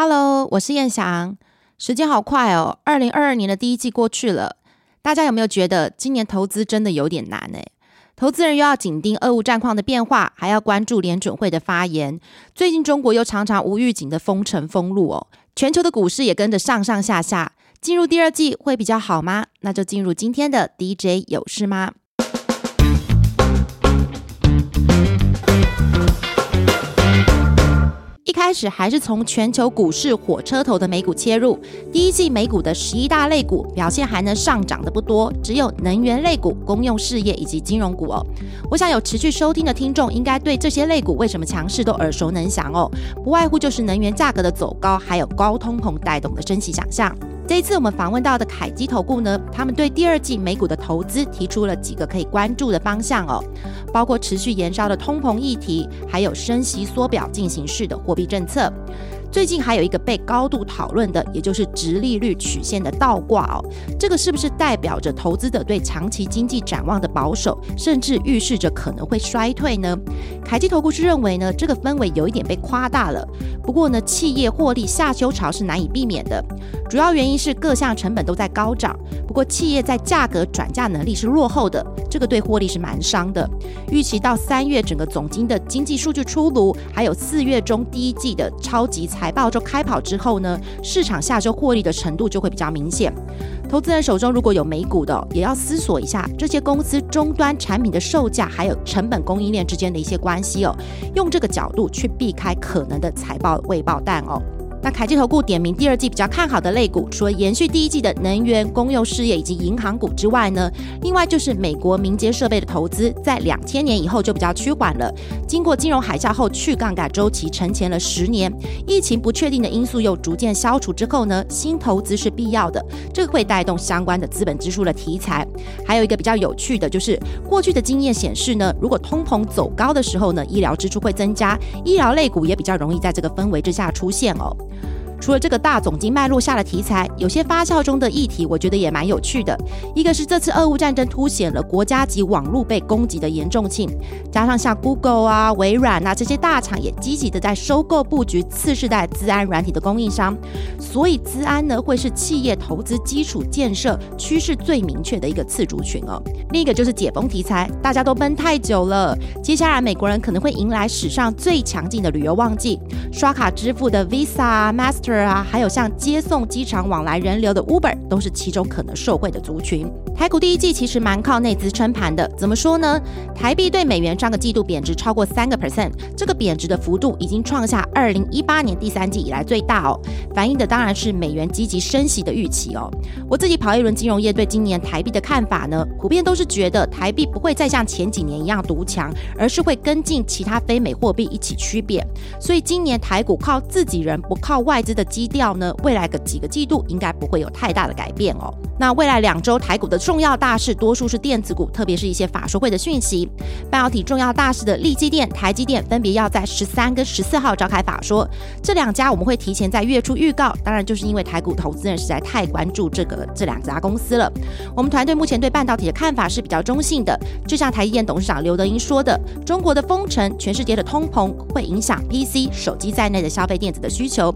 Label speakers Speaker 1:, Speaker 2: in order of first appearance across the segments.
Speaker 1: Hello，我是燕翔。时间好快哦，二零二二年的第一季过去了，大家有没有觉得今年投资真的有点难呢？投资人又要紧盯俄乌战况的变化，还要关注联准会的发言。最近中国又常常无预警的封城封路哦，全球的股市也跟着上上下下。进入第二季会比较好吗？那就进入今天的 DJ 有事吗？开始还是从全球股市火车头的美股切入。第一季美股的十一大类股表现还能上涨的不多，只有能源类股、公用事业以及金融股哦。我想有持续收听的听众应该对这些类股为什么强势都耳熟能详哦，不外乎就是能源价格的走高，还有高通膨带动的升息想象。这一次我们访问到的凯基投顾呢，他们对第二季美股的投资提出了几个可以关注的方向哦，包括持续延烧的通膨议题，还有升息缩表进行式的货币政策。最近还有一个被高度讨论的，也就是直利率曲线的倒挂哦，这个是不是代表着投资者对长期经济展望的保守，甚至预示着可能会衰退呢？凯基投顾是认为呢，这个氛围有一点被夸大了。不过呢，企业获利下修潮是难以避免的，主要原因是各项成本都在高涨。不过企业在价格转嫁能力是落后的，这个对获利是蛮伤的。预期到三月整个总经的经济数据出炉，还有四月中第一季的超级财报就开跑之后呢，市场下周获利的程度就会比较明显。投资人手中如果有美股的，也要思索一下这些公司终端产品的售价还有成本供应链之间的一些关系哦，用这个角度去避开可能的财报未爆弹哦。那凯基投顾点名第二季比较看好的类股，除了延续第一季的能源、公用事业以及银行股之外呢，另外就是美国民间设备的投资，在两千年以后就比较趋缓了。经过金融海啸后去杠杆周期沉潜了十年，疫情不确定的因素又逐渐消除之后呢，新投资是必要的，这个会带动相关的资本支出的题材。还有一个比较有趣的就是，过去的经验显示呢，如果通膨走高的时候呢，医疗支出会增加，医疗类股也比较容易在这个氛围之下出现哦。除了这个大总经脉络下的题材，有些发酵中的议题，我觉得也蛮有趣的。一个是这次俄乌战争凸显了国家级网络被攻击的严重性，加上像 Google 啊、微软啊这些大厂也积极的在收购布局次世代资安软体的供应商，所以资安呢会是企业投资基础建设趋势最明确的一个次族群哦。另一个就是解封题材，大家都闷太久了，接下来美国人可能会迎来史上最强劲的旅游旺季，刷卡支付的 Visa、Master。啊，还有像接送机场往来人流的 Uber，都是其中可能受惠的族群。台股第一季其实蛮靠内资撑盘的，怎么说呢？台币对美元上个季度贬值超过三个 percent，这个贬值的幅度已经创下二零一八年第三季以来最大哦。反映的当然是美元积极升息的预期哦。我自己跑一轮金融业，对今年台币的看法呢，普遍都是觉得台币不会再像前几年一样独强，而是会跟进其他非美货币一起趋贬。所以今年台股靠自己人不靠外资的基调呢，未来个几个季度应该不会有太大的改变哦。那未来两周台股的。重要大事多数是电子股，特别是一些法说会的讯息。半导体重要大事的立基电、台积电分别要在十三跟十四号召开法说，这两家我们会提前在月初预告。当然，就是因为台股投资人实在太关注这个这两家公司了。我们团队目前对半导体的看法是比较中性的，就像台积电董事长刘德英说的：“中国的封城、全世界的通膨会影响 PC、手机在内的消费电子的需求，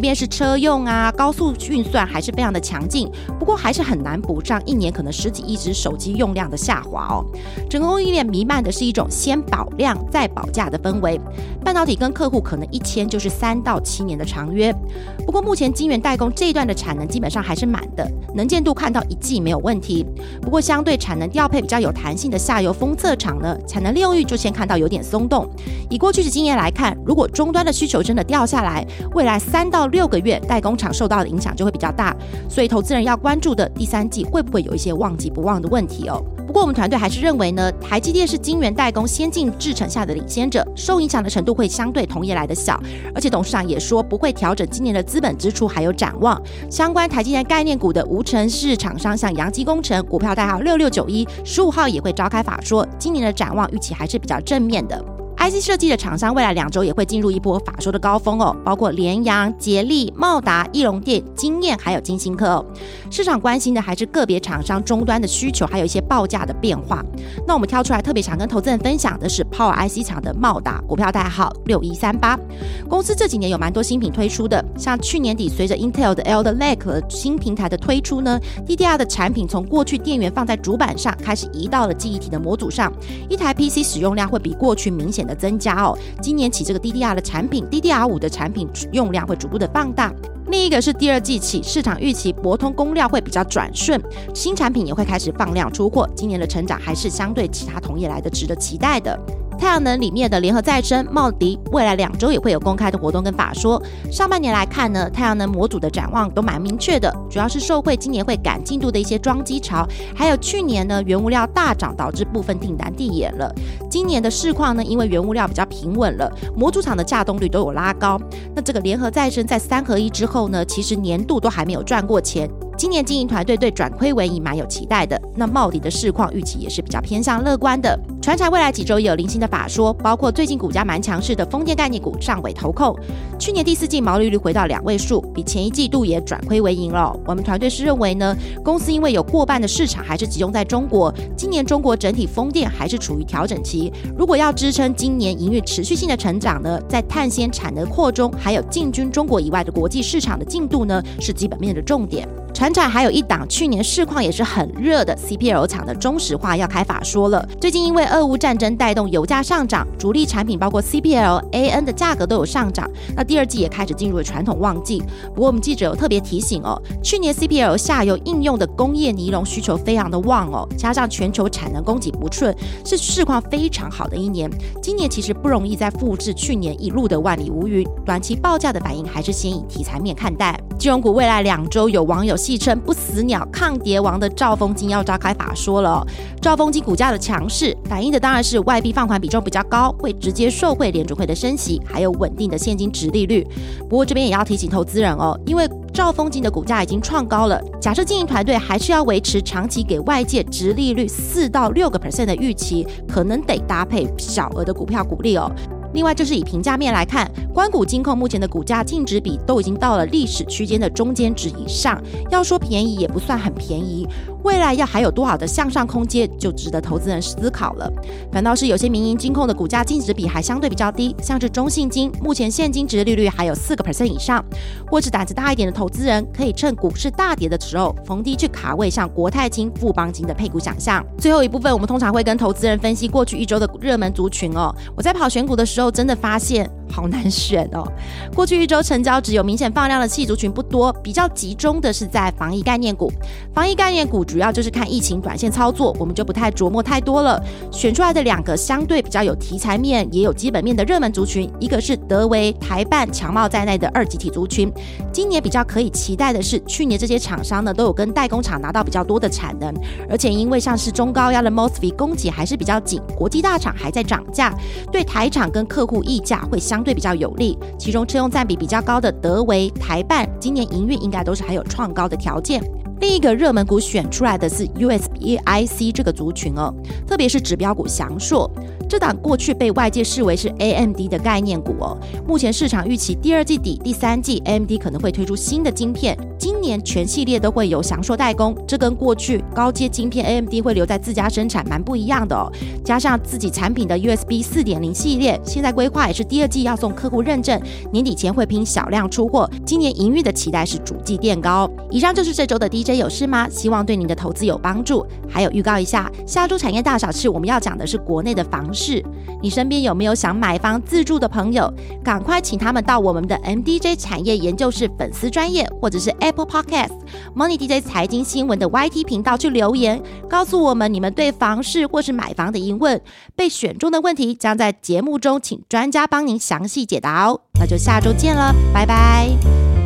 Speaker 1: 便是车用啊、高速运算还是非常的强劲，不过还是很难补上一年可能。”十几亿只手机用量的下滑哦，整个供应链弥漫的是一种先保量再保价的氛围。半导体跟客户可能一签就是三到七年的长约。不过目前晶圆代工这一段的产能基本上还是满的，能见度看到一季没有问题。不过相对产能调配比较有弹性的下游封测厂呢，产能利用率就先看到有点松动。以过去的经验来看，如果终端的需求真的掉下来，未来三到六个月代工厂受到的影响就会比较大。所以投资人要关注的第三季会不会有一些。忘记不忘的问题哦。不过我们团队还是认为呢，台积电是晶圆代工先进制程下的领先者，受影响的程度会相对同业来的小。而且董事长也说不会调整今年的资本支出还有展望。相关台积电概念股的无尘室厂商，像阳基工程股票代号六六九一，十五号也会召开法说，今年的展望预期还是比较正面的。IC 设计的厂商未来两周也会进入一波法说的高峰哦，包括联阳、捷力、茂达、翼龙电、经验还有金星科哦。市场关心的还是个别厂商终端的需求，还有一些报价的变化。那我们挑出来特别想跟投资人分享的是 Power IC 厂的茂达，股票代号六一三八。公司这几年有蛮多新品推出的，像去年底随着 Intel 的 Alder Lake 新平台的推出呢，DDR 的产品从过去电源放在主板上，开始移到了记忆体的模组上，一台 PC 使用量会比过去明显的增加哦。今年起，这个 DDR 的产品，DDR 五的产品用量会逐步的放大。另一个是第二季起，市场预期博通供料会比较转顺，新产品也会开始放量出货，今年的成长还是相对其他同业来的值得期待的。太阳能里面的联合再生、茂迪，未来两周也会有公开的活动跟法说。上半年来看呢，太阳能模组的展望都蛮明确的，主要是受惠今年会赶进度的一些装机潮，还有去年呢原物料大涨导致部分订单递延了。今年的市况呢，因为原物料比较平稳了，模组厂的价动率都有拉高。那这个联合再生在三合一之后呢，其实年度都还没有赚过钱。今年经营团队对转亏为盈蛮有期待的，那茂迪的市况预期也是比较偏向乐观的。船产未来几周也有零星的法说，包括最近股价蛮强势的风电概念股上尾投控，去年第四季毛利率回到两位数，比前一季度也转亏为盈了。我们团队是认为呢，公司因为有过半的市场还是集中在中国，今年中国整体风电还是处于调整期，如果要支撑今年营运持续性的成长呢，在碳纤产能扩中，还有进军中国以外的国际市场的进度呢，是基本面的重点。船产还有一档，去年市况也是很热的 CPL 厂的中石化要开法说了。最近因为二俄乌战争带动油价上涨，主力产品包括 CPL、AN 的价格都有上涨。那第二季也开始进入了传统旺季。不过我们记者有特别提醒哦，去年 CPL 下游应用的工业尼龙需求非常的旺哦，加上全球产能供给不顺，是市况非常好的一年。今年其实不容易再复制去年一路的万里无云，短期报价的反应还是先以题材面看待。金融股未来两周有网友戏称不死鸟抗跌王的兆丰金要召开法说了。兆丰金股价的强势，反映的当然是外币放款比重比较高，会直接受惠联储会的升息，还有稳定的现金值利率。不过这边也要提醒投资人哦，因为兆丰金的股价已经创高了，假设经营团队还是要维持长期给外界值利率四到六个 percent 的预期，可能得搭配小额的股票股利哦。另外，就是以评价面来看，关谷金控目前的股价净值比都已经到了历史区间的中间值以上，要说便宜也不算很便宜。未来要还有多少的向上空间，就值得投资人思考了。反倒是有些民营金控的股价净值比还相对比较低，像是中信金，目前现金值利率还有四个 percent 以上。或是胆子大一点的投资人，可以趁股市大跌的时候逢低去卡位，像国泰金、富邦金的配股想象。最后一部分，我们通常会跟投资人分析过去一周的热门族群哦。我在跑选股的时候，真的发现。好难选哦！过去一周成交只有明显放量的气族群不多，比较集中的是在防疫概念股。防疫概念股主要就是看疫情短线操作，我们就不太琢磨太多了。选出来的两个相对比较有题材面，也有基本面的热门族群，一个是德维、台办、强茂在内的二级体族群。今年比较可以期待的是，去年这些厂商呢都有跟代工厂拿到比较多的产能，而且因为像是中高压的 mosfet 供给还是比较紧，国际大厂还在涨价，对台厂跟客户溢价会相。相对比较有利，其中车用占比比较高的德维、台办，今年营运应该都是还有创高的条件。另一个热门股选出来的是 USB IC 这个族群哦，特别是指标股翔硕。这档过去被外界视为是 AMD 的概念股哦，目前市场预期第二季底、第三季 AMD 可能会推出新的晶片，今年全系列都会有翔硕代工，这跟过去高阶晶片 AMD 会留在自家生产蛮不一样的哦。加上自己产品的 USB 四点零系列，现在规划也是第二季要送客户认证，年底前会拼小量出货，今年营运的期待是主季垫高。以上就是这周的 DJ 有事吗？希望对您的投资有帮助。还有预告一下，下周产业大小事我们要讲的是国内的房。市你身边有没有想买房自住的朋友？赶快请他们到我们的 MDJ 产业研究室粉丝专业，或者是 Apple Podcast Money DJ 财经新闻的 YT 频道去留言，告诉我们你们对房市或是买房的疑问。被选中的问题将在节目中请专家帮您详细解答哦。那就下周见了，拜拜。